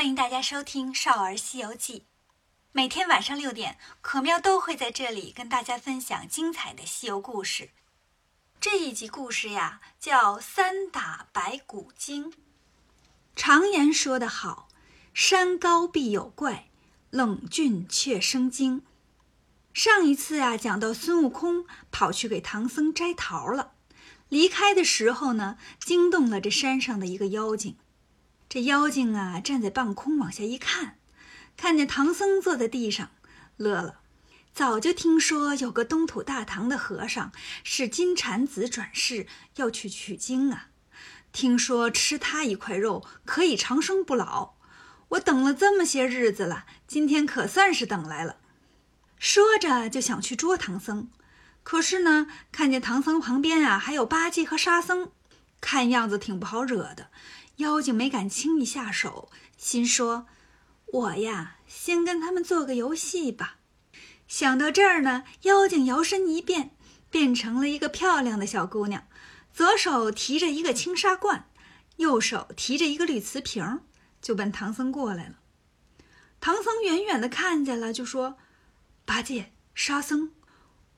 欢迎大家收听《少儿西游记》。每天晚上六点，可喵都会在这里跟大家分享精彩的西游故事。这一集故事呀，叫《三打白骨精》。常言说得好：“山高必有怪，冷峻却生精。”上一次呀，讲到孙悟空跑去给唐僧摘桃了，离开的时候呢，惊动了这山上的一个妖精。这妖精啊，站在半空往下一看，看见唐僧坐在地上，乐了。早就听说有个东土大唐的和尚是金蝉子转世，要去取经啊。听说吃他一块肉可以长生不老，我等了这么些日子了，今天可算是等来了。说着就想去捉唐僧，可是呢，看见唐僧旁边啊还有八戒和沙僧，看样子挺不好惹的。妖精没敢轻易下手，心说：“我呀，先跟他们做个游戏吧。”想到这儿呢，妖精摇身一变，变成了一个漂亮的小姑娘，左手提着一个青纱罐，右手提着一个绿瓷瓶，就奔唐僧过来了。唐僧远远的看见了，就说：“八戒、沙僧，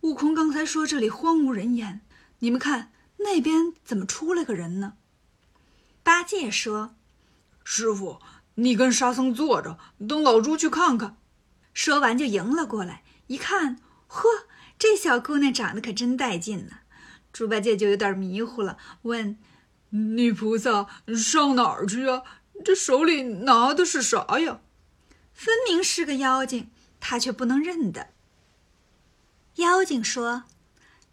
悟空刚才说这里荒无人烟，你们看那边怎么出来个人呢？”八戒说：“师傅，你跟沙僧坐着，等老猪去看看。”说完就迎了过来，一看，呵，这小姑娘长得可真带劲呢。猪八戒就有点迷糊了，问：“女菩萨上哪儿去啊？这手里拿的是啥呀？”分明是个妖精，他却不能认得。妖精说：“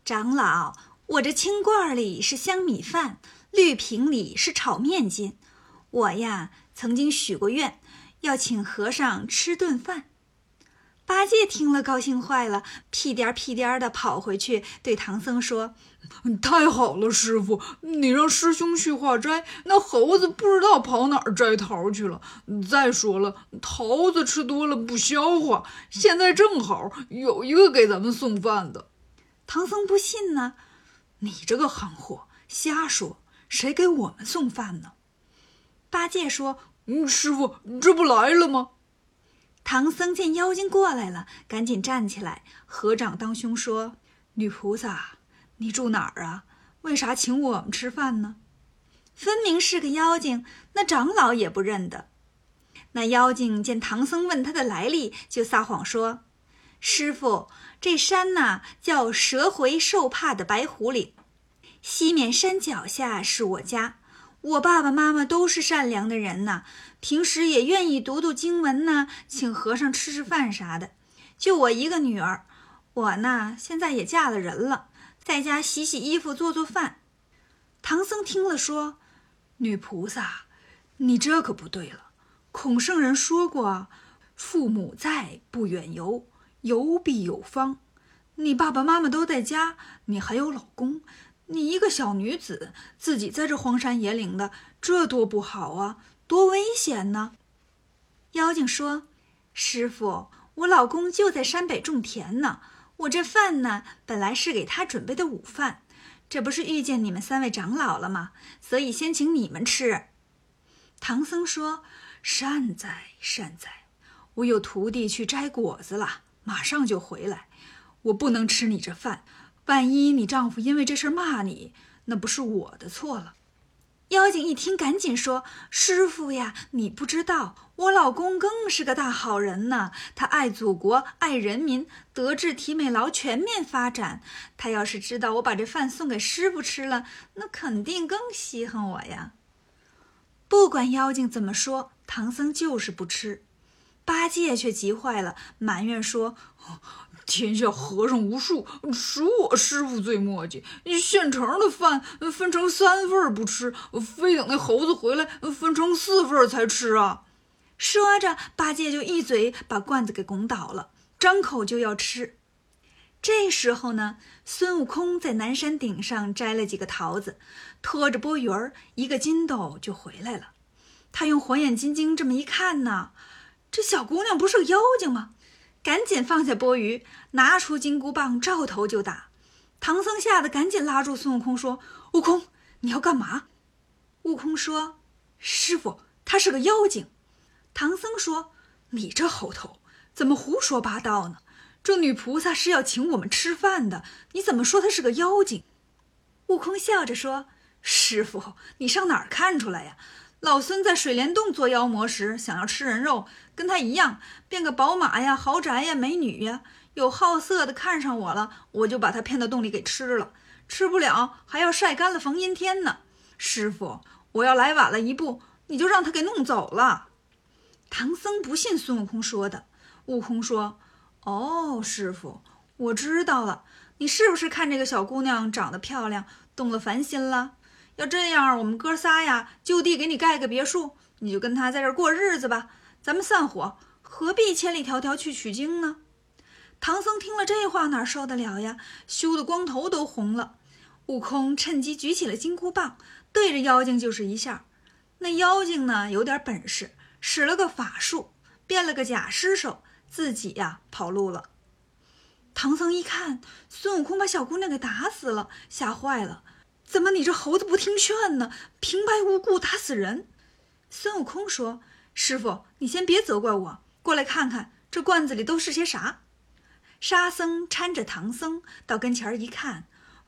长老，我这青罐里是香米饭。”绿瓶里是炒面筋，我呀曾经许过愿，要请和尚吃顿饭。八戒听了高兴坏了，屁颠屁颠的跑回去对唐僧说：“太好了，师傅，你让师兄去化斋，那猴子不知道跑哪儿摘桃去了。再说了，桃子吃多了不消化，现在正好有一个给咱们送饭的。”唐僧不信呢，你这个憨货，瞎说！谁给我们送饭呢？八戒说：“嗯，师傅，这不来了吗？”唐僧见妖精过来了，赶紧站起来，合掌当胸说：“女菩萨，你住哪儿啊？为啥请我们吃饭呢？”分明是个妖精，那长老也不认得。那妖精见唐僧问他的来历，就撒谎说：“师傅，这山呐，叫蛇回兽怕的白虎岭。”西面山脚下是我家，我爸爸妈妈都是善良的人呐，平时也愿意读读经文呐，请和尚吃吃饭啥的。就我一个女儿，我呢现在也嫁了人了，在家洗洗衣服，做做饭。唐僧听了说：“女菩萨，你这可不对了。孔圣人说过，父母在，不远游，游必有方。你爸爸妈妈都在家，你还有老公。”你一个小女子，自己在这荒山野岭的，这多不好啊，多危险呢！妖精说：“师傅，我老公就在山北种田呢。我这饭呢，本来是给他准备的午饭，这不是遇见你们三位长老了吗？所以先请你们吃。”唐僧说：“善哉善哉，我有徒弟去摘果子了，马上就回来，我不能吃你这饭。”万一你丈夫因为这事骂你，那不是我的错了。妖精一听，赶紧说：“师傅呀，你不知道，我老公更是个大好人呢。他爱祖国，爱人民，德智体美劳全面发展。他要是知道我把这饭送给师傅吃了，那肯定更稀罕我呀。”不管妖精怎么说，唐僧就是不吃。八戒却急坏了，埋怨说。天下和尚无数，属我师傅最磨叽。现成的饭分成三份不吃，非等那猴子回来分成四份才吃啊！说着，八戒就一嘴把罐子给拱倒了，张口就要吃。这时候呢，孙悟空在南山顶上摘了几个桃子，拖着钵盂儿一个筋斗就回来了。他用火眼金睛这么一看呢，这小姑娘不是个妖精吗？赶紧放下钵盂，拿出金箍棒，照头就打。唐僧吓得赶紧拉住孙悟空说：“悟空，你要干嘛？”悟空说：“师傅，他是个妖精。”唐僧说：“你这猴头，怎么胡说八道呢？这女菩萨是要请我们吃饭的，你怎么说她是个妖精？”悟空笑着说：“师傅，你上哪儿看出来呀？老孙在水帘洞做妖魔时，想要吃人肉，跟他一样，变个宝马呀、豪宅呀、美女呀。有好色的看上我了，我就把他骗到洞里给吃了。吃不了，还要晒干了缝阴天呢。师傅，我要来晚了一步，你就让他给弄走了。”唐僧不信孙悟空说的。悟空说：“哦，师傅，我知道了。你是不是看这个小姑娘长得漂亮，动了凡心了？要这样，我们哥仨呀，就地给你盖个别墅，你就跟他在这儿过日子吧。咱们散伙，何必千里迢迢去取经呢？”唐僧听了这话，哪受得了呀？羞得光头都红了。悟空趁机举起了金箍棒，对着妖精就是一下。那妖精呢，有点本事。使了个法术，变了个假尸首，自己呀跑路了。唐僧一看，孙悟空把小姑娘给打死了，吓坏了。怎么你这猴子不听劝呢？平白无故打死人！孙悟空说：“师傅，你先别责怪我，过来看看这罐子里都是些啥。”沙僧搀着唐僧到跟前一看，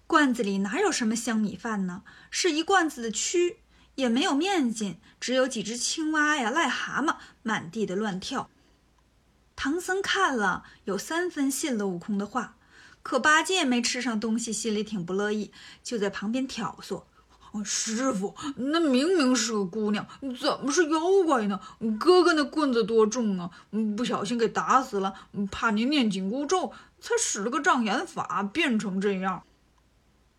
罐子里哪有什么香米饭呢？是一罐子的蛆。也没有面筋，只有几只青蛙呀、癞蛤蟆满地的乱跳。唐僧看了，有三分信了悟空的话，可八戒没吃上东西，心里挺不乐意，就在旁边挑唆：“师傅，那明明是个姑娘，怎么是妖怪呢？哥哥那棍子多重啊！不小心给打死了，怕您念紧箍咒，才使了个障眼法，变成这样。”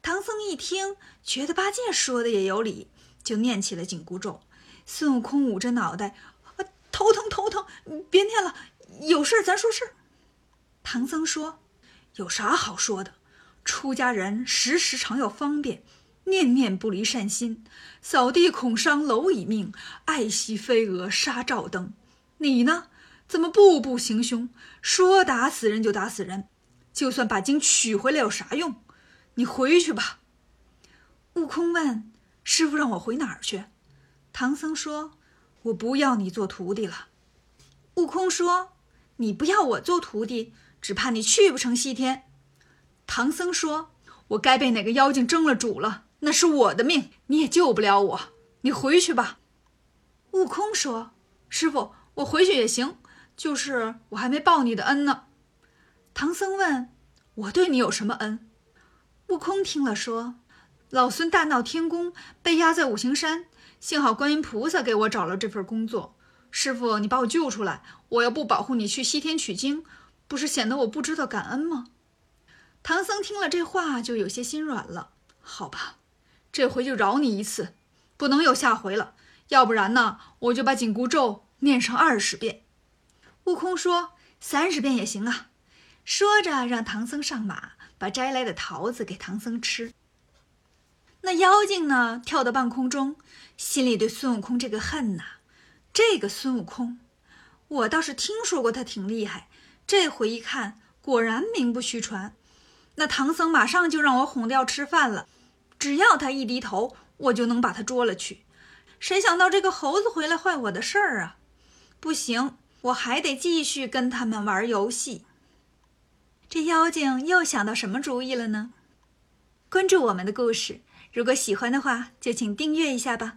唐僧一听，觉得八戒说的也有理。就念起了紧箍咒，孙悟空捂着脑袋，啊，头疼头疼，别念了，有事咱说事。唐僧说：“有啥好说的？出家人时时常要方便，念念不离善心。扫地恐伤蝼蚁命，爱惜飞蛾杀照灯。你呢？怎么步步行凶？说打死人就打死人，就算把经取回来有啥用？你回去吧。”悟空问。师傅让我回哪儿去？唐僧说：“我不要你做徒弟了。”悟空说：“你不要我做徒弟，只怕你去不成西天。”唐僧说：“我该被哪个妖精争了主了，那是我的命，你也救不了我。你回去吧。”悟空说：“师傅，我回去也行，就是我还没报你的恩呢。”唐僧问：“我对你有什么恩？”悟空听了说。老孙大闹天宫，被压在五行山，幸好观音菩萨给我找了这份工作。师傅，你把我救出来，我要不保护你去西天取经，不是显得我不知道感恩吗？唐僧听了这话，就有些心软了。好吧，这回就饶你一次，不能有下回了。要不然呢，我就把紧箍咒念上二十遍。悟空说：“三十遍也行啊。”说着，让唐僧上马，把摘来的桃子给唐僧吃。那妖精呢？跳到半空中，心里对孙悟空这个恨呐。这个孙悟空，我倒是听说过他挺厉害。这回一看，果然名不虚传。那唐僧马上就让我哄掉吃饭了。只要他一低头，我就能把他捉了去。谁想到这个猴子回来坏我的事儿啊！不行，我还得继续跟他们玩游戏。这妖精又想到什么主意了呢？关注我们的故事。如果喜欢的话，就请订阅一下吧。